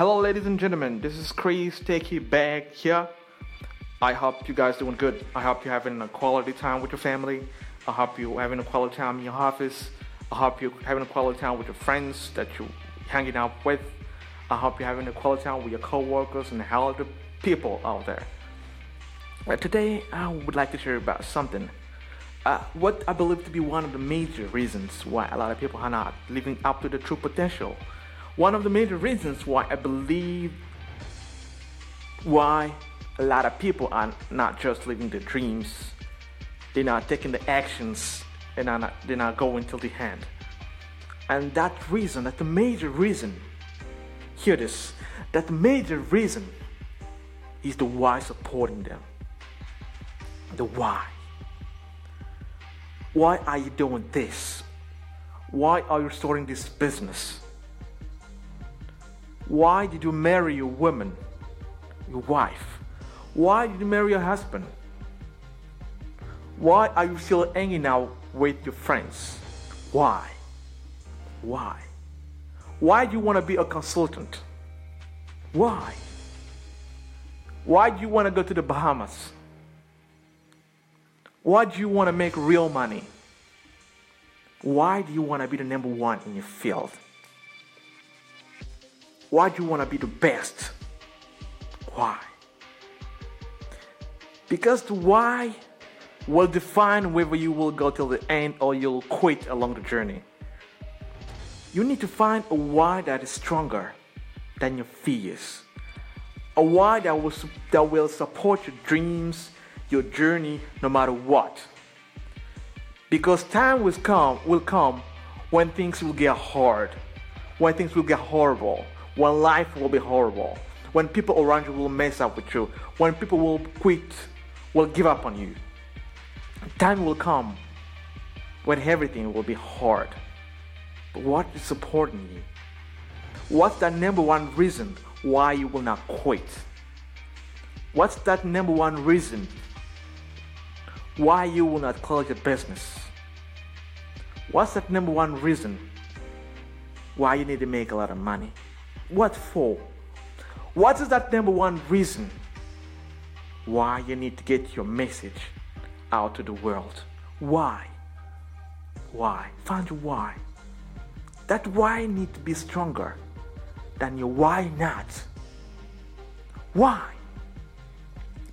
Hello, ladies and gentlemen. This is Chris Take You Back here. I hope you guys doing good. I hope you're having a quality time with your family. I hope you're having a quality time in your office. I hope you're having a quality time with your friends that you're hanging out with. I hope you're having a quality time with your co-workers and all the people out there. But today, I would like to share about something. Uh, what I believe to be one of the major reasons why a lot of people are not living up to their true potential. One of the major reasons why I believe why a lot of people are not just living their dreams, they're not taking the actions and are not, they're not going till the end. And that reason, that the major reason, hear this, that the major reason is the why supporting them. The why. Why are you doing this? Why are you starting this business? Why did you marry your woman, your wife? Why did you marry your husband? Why are you still hanging out with your friends? Why? Why? Why do you want to be a consultant? Why? Why do you want to go to the Bahamas? Why do you want to make real money? Why do you want to be the number one in your field? Why do you want to be the best? Why? Because the why will define whether you will go till the end or you'll quit along the journey. You need to find a why that is stronger than your fears. A why that will, that will support your dreams, your journey, no matter what. Because time will come, will come when things will get hard, when things will get horrible, when life will be horrible, when people around you will mess up with you, when people will quit, will give up on you. Time will come when everything will be hard. But what is supporting you? What's that number one reason why you will not quit? What's that number one reason why you will not close your business? What's that number one reason why you need to make a lot of money? What for? What is that number one reason why you need to get your message out to the world? Why? Why? Find your why. That why need to be stronger than your why not. Why?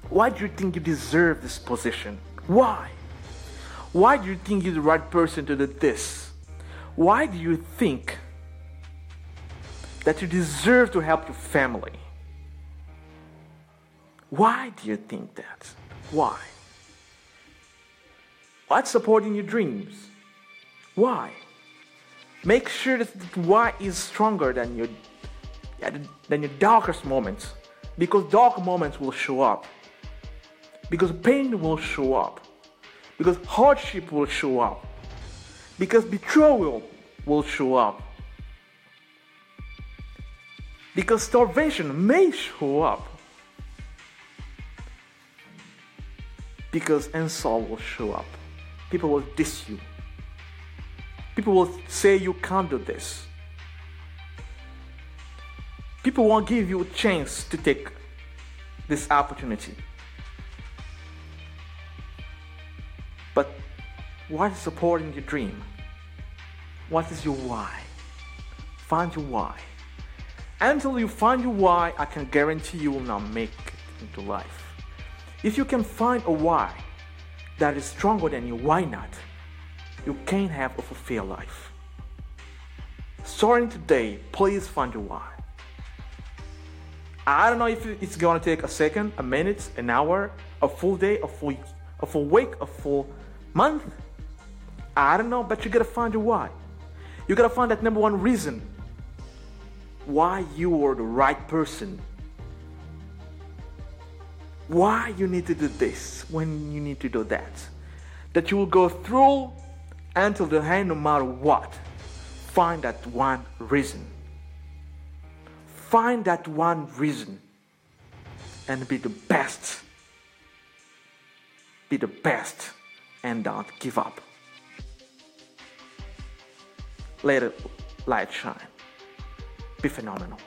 Why do you think you deserve this position? Why? Why do you think you're the right person to do this? Why do you think that you deserve to help your family? Why do you think that? Why? What's supporting your dreams? Why? Make sure that why is stronger than your than your darkest moments, because dark moments will show up, because pain will show up, because hardship will show up, because betrayal will show up, because starvation may show up. because insult will show up. People will diss you. People will say you can't do this. People won't give you a chance to take this opportunity. But what is supporting your dream? What is your why? Find your why. Until you find your why, I can guarantee you will not make it into life. If you can find a why that is stronger than your why not, you can have a fulfilled life. Starting today, please find your why. I don't know if it's gonna take a second, a minute, an hour, a full day, a full, a full week, a full month. I don't know, but you gotta find your why. You gotta find that number one reason why you are the right person why you need to do this when you need to do that. That you will go through until the end no matter what. Find that one reason. Find that one reason and be the best. Be the best and don't give up. Let it light shine. Be phenomenal.